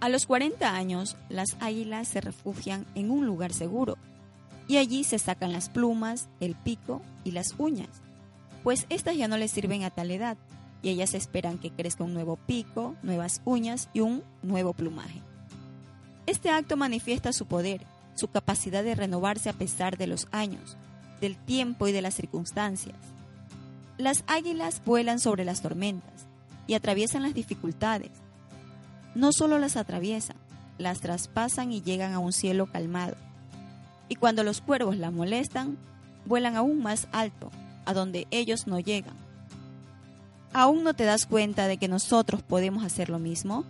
A los 40 años, las águilas se refugian en un lugar seguro y allí se sacan las plumas, el pico y las uñas, pues estas ya no les sirven a tal edad y ellas esperan que crezca un nuevo pico, nuevas uñas y un nuevo plumaje. Este acto manifiesta su poder, su capacidad de renovarse a pesar de los años, del tiempo y de las circunstancias. Las águilas vuelan sobre las tormentas y atraviesan las dificultades. No solo las atraviesan, las traspasan y llegan a un cielo calmado. Y cuando los cuervos la molestan, vuelan aún más alto, a donde ellos no llegan. ¿Aún no te das cuenta de que nosotros podemos hacer lo mismo?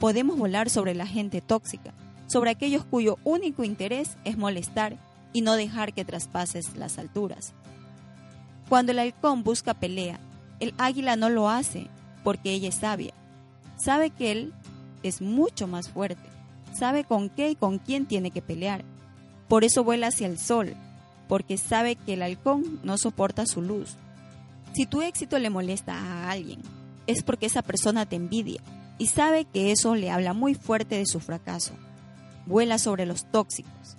Podemos volar sobre la gente tóxica, sobre aquellos cuyo único interés es molestar y no dejar que traspases las alturas. Cuando el halcón busca pelea, el águila no lo hace porque ella es sabia. Sabe que él es mucho más fuerte, sabe con qué y con quién tiene que pelear. Por eso vuela hacia el sol, porque sabe que el halcón no soporta su luz. Si tu éxito le molesta a alguien, es porque esa persona te envidia y sabe que eso le habla muy fuerte de su fracaso. Vuela sobre los tóxicos.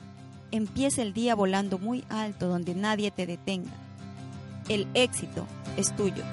Empieza el día volando muy alto donde nadie te detenga. El éxito es tuyo.